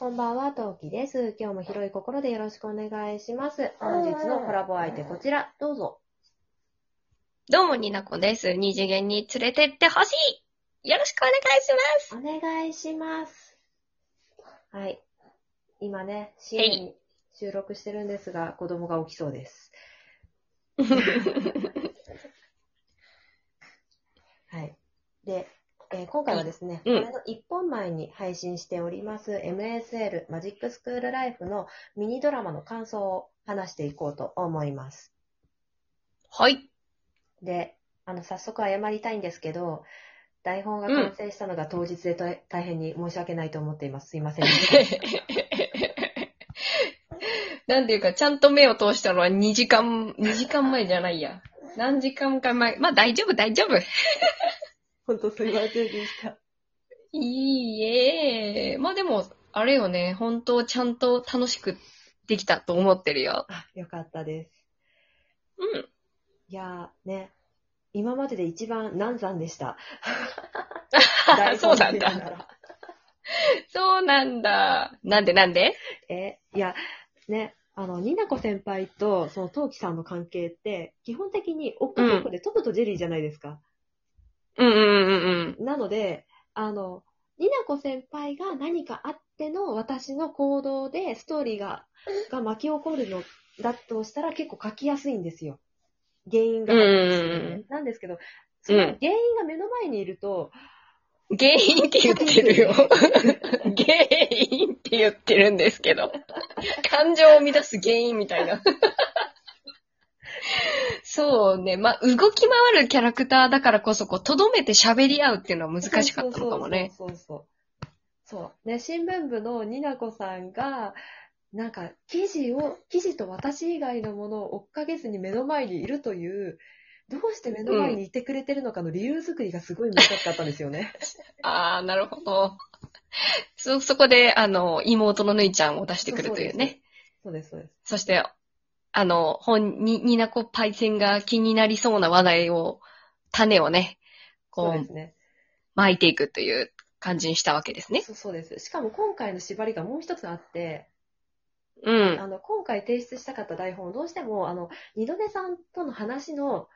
こんばんは、トウキです。今日も広い心でよろしくお願いします。本日のコラボ相手こちら、どうぞ。どうも、になこです。二次元に連れてってほしいよろしくお願いしますお願いします。はい。今ね、深夜に収録してるんですが、子供が起きそうです。はい。で、えー今回はですね、うんこれの1本前に配信しております MSL マジックスクールライフのミニドラマの感想を話していこうと思います。はい。で、あの、早速謝りたいんですけど、台本が完成したのが当日でと大変に申し訳ないと思っています。すいません。なんていうか、ちゃんと目を通したのは2時間、2時間前じゃないや。何時間か前。まあ大丈夫、大丈夫。本当すいませんでした。いいえ。まあでも、あれよね、本当ちゃんと楽しくできたと思ってるよ。あ、よかったです。うん。いやーね、今までで一番難産でした。そうなん台本見ながだ。らそうなんだ。なんでなんで？え、いや、ね、あの、ニナコ先輩と、その、トウキさんの関係って、基本的に、おっかっこでトムとジェリーじゃないですか。うんうんうんうん。なので、あの、ニナコ先輩が何かあっての私の行動でストーリーが、が巻き起こるのだとしたら結構書きやすいんですよ。原因が、うんなんですけど、その原因が目の前にいると、原因って言ってるよ。原因って言ってるんですけど。感情を生み出す原因みたいな。そうね。まあ、動き回るキャラクターだからこそ、こう、とどめて喋り合うっていうのは難しかったのかもね。そうそうそうそう。ね、新聞部のニナコさんが、なんか、記事を、記事と私以外のものを追っかけずに目の前にいるという、どうして目の前にいてくれてるのかの理由作りがすごい難しかったんですよね。ああ、なるほど。そ、そこで、あの、妹のぬいちゃんを出してくるというね。そうです、そうです。そして、あの、本に、になこパイセンが気になりそうな話題を、種をね、こうそうね。巻いていくという感じにしたわけですね。そうそうです。しかも今回の縛りがもう一つあって、うん。あの、今回提出したかった台本をどうしても、あの、二度寝さんとの話の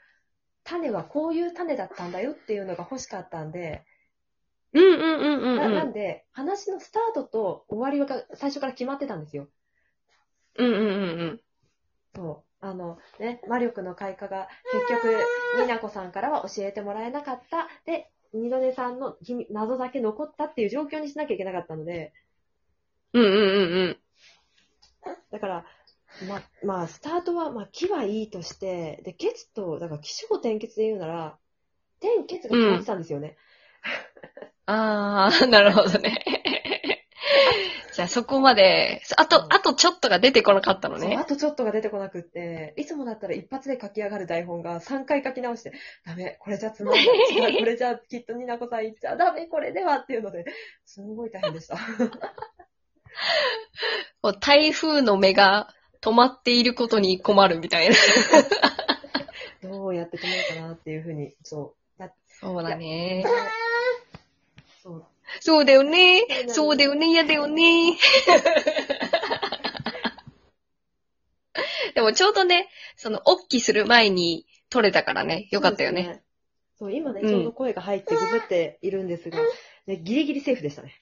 種はこういう種だったんだよっていうのが欲しかったんで、うんうんうんうんなう。なんんで、話のスタートと終わりが最初から決まってたんですよ。うんうんうんうん。そう。あの、ね、魔力の開花が結局、ニナコさんからは教えてもらえなかった。で、二度寝さんの謎だけ残ったっていう状況にしなきゃいけなかったので、うんうんうんうん。だから、ま、まあ、スタートは、まあ、木はいいとして、で、ケツと、だから、気象転結で言うなら、天ケツが決まってたんですよね。あー、なるほどね。じゃあそこまで、あと、あとちょっとが出てこなかったのねそうあ。とちょっとが出てこなくって、いつもだったら一発で書き上がる台本が3回書き直して、ダメ、これじゃつまんない。これじゃきっとニナコさん言っちゃダメ、これではっていうので、すごい大変でした。こう台風の目が止まっていることに困るみたいな。どうやって止めようかなっていうふうに、そう。そうだね。そう。そうだよね。そそううだよね。嫌だよね。でもちょうどね、その、おっきする前に撮れたからね。よかったよね。そうね。そう、今ね、うんちょうど声が入ってググっているんですが、ね、ギリギリセーフでしたね。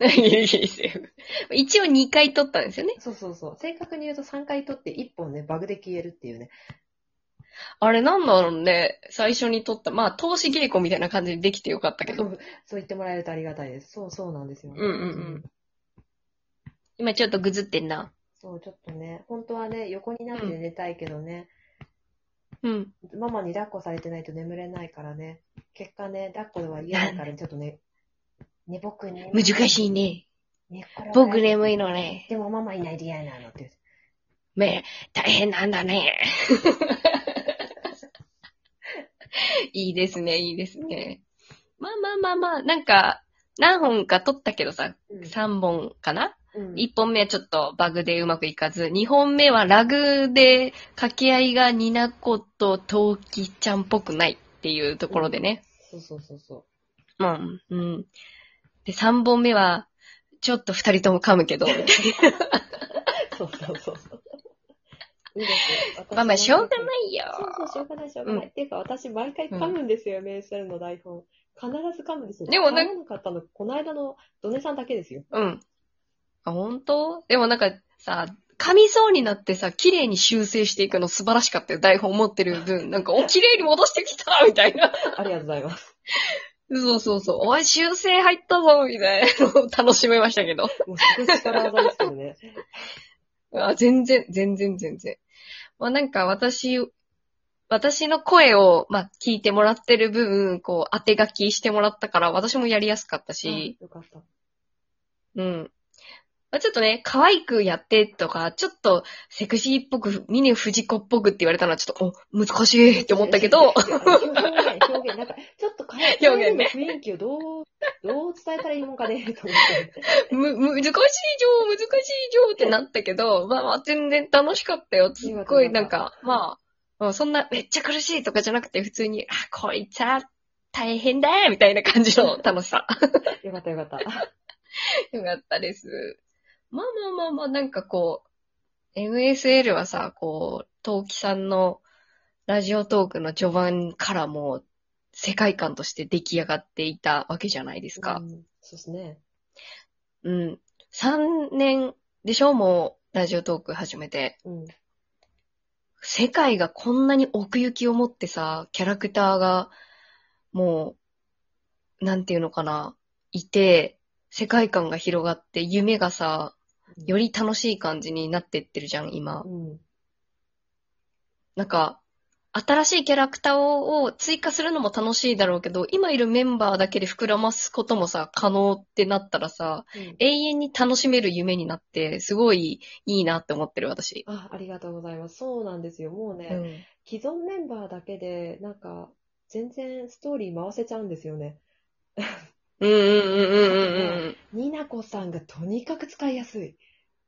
ギリギリセーフ一応2回撮ったんですよね。そうそうそう。正確に言うと3回撮って1本ね、バグで消えるっていうね。あれなんだろうね。最初に撮った。まあ、投資稽古みたいな感じでできてよかったけど。そう言ってもらえるとありがたいです。そうそうなんですよ、うんうんうん。今ちょっとぐずってんな。そう、ちょっとね、本当はね、横になって寝たいけどね、うん。ママに抱っこされてないと眠れないからね、結果ね、抱っこでは嫌だからちょっとね、ね、僕ね、難しいね。寝っ転が僕眠いのね。でもママいないで嫌なのって。め、大変なんだね。いいですね、いいですね。まあまあまあまあ、なんか、何本か撮ったけどさ、うん3本かな？うん、1本目はちょっとバグでうまくいかず、2本目はラグで掛け合いがニナコとトウキちゃんっぽくないっていうところでね。そうそうそうそうん。うん。で、3本目は、ちょっと二人とも噛むけど、みたいな。そうそうそうそう。いいですよ。まあまあ、しょうがないよ。そうそう、しょうがない、しょうがない。うんっていうか、私、毎回噛むんですよ、MSL の台本。必ず噛むんですよ。でもね噛まなかったの、この間のドネさんだけですよ。うん。あ、本当？でもなんかさ、噛みそうになってさ、綺麗に修正していくの素晴らしかったよ。台本持ってる分。なんか、お、綺麗に戻してきたみたいな。ありがとうございます。そうそうそう。おい、修正入ったぞみたいなのを 楽しめましたけど。もうすごい力技ですけどね。あ全然、全然、全然。まあなんか私、私の声を、まあ、聞いてもらってる分、こう、当て書きしてもらったから、私もやりやすかったし、あよかった。うん。まあ、ちょっとね、可愛くやってとか、ちょっとセクシーっぽく、ミネフジコっぽくって言われたのはちょっと、お、難しいって思ったけど、表現、なんか、ちょっとかえ、表現の雰囲気をどう、どう伝えたらいいもんかね、と思って。む、む、難しいじょう、難しいじょうってなったけど、まあまあ全然楽しかったよ。すっごいなんか、まあ、うんそんなめっちゃ苦しいとかじゃなくて、普通に、あ、こいつは大変だみたいな感じの楽しさ。よかったよかった。よかったです。まあまあまあまあ、なんかこう、MSL はさ、こう、陶器さんのラジオトークの序盤からもう世界観として出来上がっていたわけじゃないですかう。んそうですね。うん。3年でしょ？もう、ラジオトーク始めて。うん。世界がこんなに奥行きを持ってさ、キャラクターが、もう、なんていうのかな、いて、世界観が広がって、夢がさ、より楽しい感じになってってるじゃん、今う。ん。なんか、新しいキャラクターを追加するのも楽しいだろうけど、今いるメンバーだけで膨らますこともさ、可能ってなったらさ、うん永遠に楽しめる夢になって、すごいいいなって思ってる、私。あ、ありがとうございます。そうなんですよ。もうね、うん。既存メンバーだけで、なんか、全然ストーリー回せちゃうんですよね。うんうんうんうんうんうん。になこさんがとにかく使いやすい。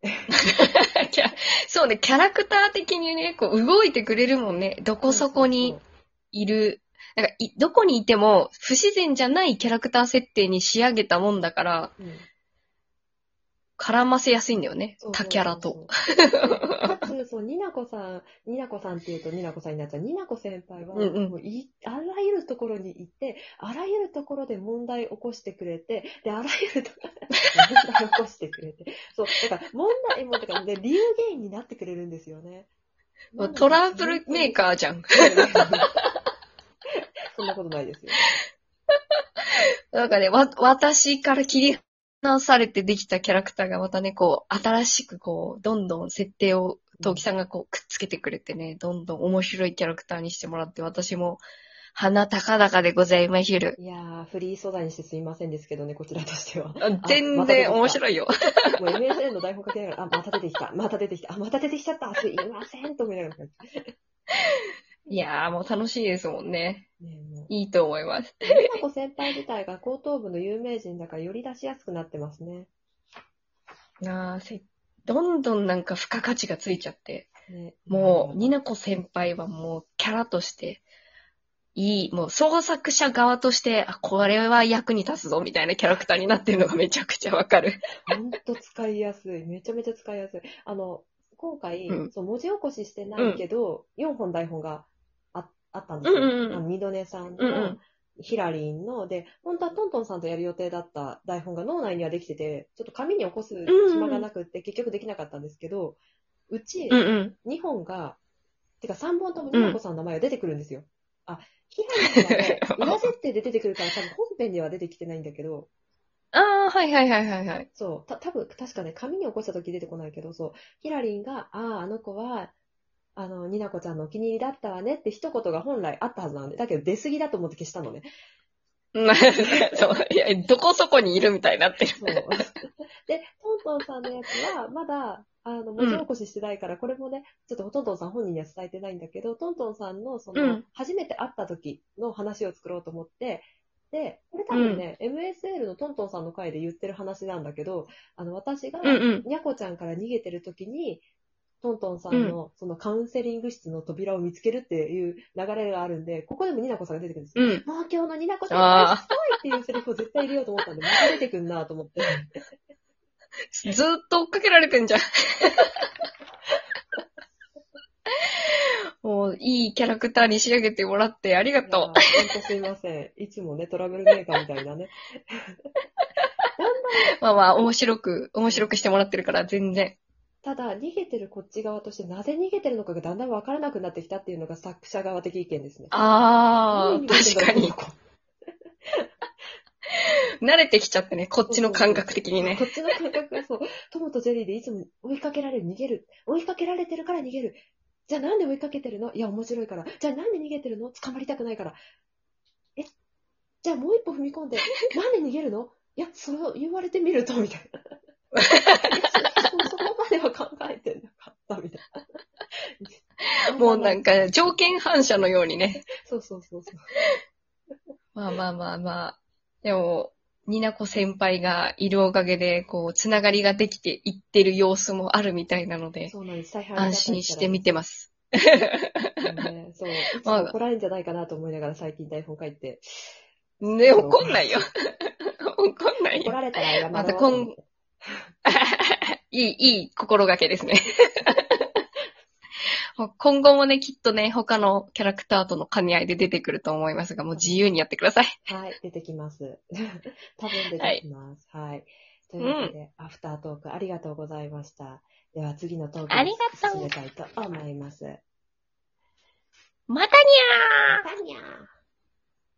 そうね、キャラクター的にね、こう動いてくれるもんね。どこそこにいる。なんかい、どこにいても不自然じゃないキャラクター設定に仕上げたもんだから、そうん絡ませやすいんだよね他キャラと。。そう、になこさん、になこさんっていうとになこさんになっちゃう。になこ先輩は、うんうんもういあらゆるところに行って、あらゆるところで問題起こしてくれて、で、あらゆるところで問題起こしてくれて。そう、だから問題も、だからね、理由原因になってくれるんですよね。もうトラブルメーカーじゃん。そんなことないですよ。なんかね、わ、私から切り離されてできたキャラクターがまたね、こう、新しくこう、どんどん設定を、陶器さんがこう、くっつけてくれてね、どんどん面白いキャラクターにしてもらって、私も、鼻高々でございましる。いやー、フリー素材にしてすみませんですけどね、こちらとしては。全然面白いよ。もう MSN の台本書きながら、あ、また出てきた、また出てきた、あ、また出てきちゃった、すいません、と思いながら。いやー、もう楽しいですもんね。ねいいと思います。美奈子先輩自体が高等部の有名人だからより出しやすくなってますね。あーせどんどんなんか付加価値がついちゃって。ねもう、になこ先輩はもう、キャラとして、いい、もう創作者側として、あ、これは役に立つぞ、みたいなキャラクターになってるのがめちゃくちゃわかる。ほんと使いやすい。めちゃめちゃ使いやすい。あの、今回、うんそう文字起こししてないけど、4本台本がああったんですよ。うんうんうんあの二度寝さんと、うんうんヒラリンの、で、本当はトントンさんとやる予定だった台本が脳内にはできてて、ちょっと紙に起こす暇がなくって、結局できなかったんですけど、うちうんうん。2本が、てか3本ともニナコさんの名前が出てくるんですよ。あ、ヒラリンはね、裏設定で出てくるから多分本編では出てきてないんだけど、ああ、はいはいはいはいはい。そう、た、多分確かね、紙に起こした時出てこないけど、そう、ヒラリンが、ああ、あの子は、あの、ニナコちゃんのお気に入りだったわねって一言が本来あったはずなんで、だけど出過ぎだと思って消したのね。う んそう、いや、どこそこにいるみたいになってる。そう。で、トントンさんのやつは、まだ、あの、文字起こししてないから、これもね、ちょっとトントンさん本人には伝えてないんだけど、トントンさんの、その、うん初めて会った時の話を作ろうと思って、で、これ多分ね、MSL のトントンさんの回で言ってる話なんだけど、あの、私が、うんうん。にゃこちゃんから逃げてる時に、トントンさんの、そのカウンセリング室の扉を見つけるっていう流れがあるんで、ここでもニナコさんが出てくるんですよ。うん。もう今日のニナコちゃんすごいっていうセリフを絶対入れようと思ったんで、また出てくんなと思って。ずーっと追っかけられてんじゃん。もう、いいキャラクターに仕上げてもらってありがとう。ほんとすいません。いつもね、トラブルメーカーみたいなね。まあまあ、面白く、面白くしてもらってるから、全然。ただ、逃げてるこっち側として、なぜ逃げてるのかがだんだんわからなくなってきたっていうのが作者側的意見ですね。あー、何逃げてんだ確かに慣れてきちゃってね、こっちの感覚的にねこ。っちの感覚がそう、トモとジェリーでいつも追いかけられる、逃げる。追いかけられてるから逃げる。じゃあなんで追いかけてるの？いや、面白いから。じゃあなんで逃げてるの？捕まりたくないから。え？じゃあもう一歩踏み込んで、なんで逃げるの？いや、そう言われてみると、みたいな。そこまでは考えてなかった、みたいな。もうなんか、条件反射のようにね。そうそうそうそう。まあまあまあまあ。でも、ニナコ先輩がいるおかげで、こう、つながりができていってる様子もあるみたいなので、そうなんです。大変安心して見てます。す。ね、そう。いつも怒られるんじゃないかなと思いながら最近台本書いて。ね、怒んないよ。怒んないよ。怒られたら謝ろうまたと思っていい、いい心がけですね。今後もね、きっとね、他のキャラクターとの兼ね合いで出てくると思いますが、もう自由にやってください。はい、出てきます。多分出てきます。はい。というわけで、アフタートークありがとうございました。では次のトークに進めたいと思います。またにゃーまたにゃー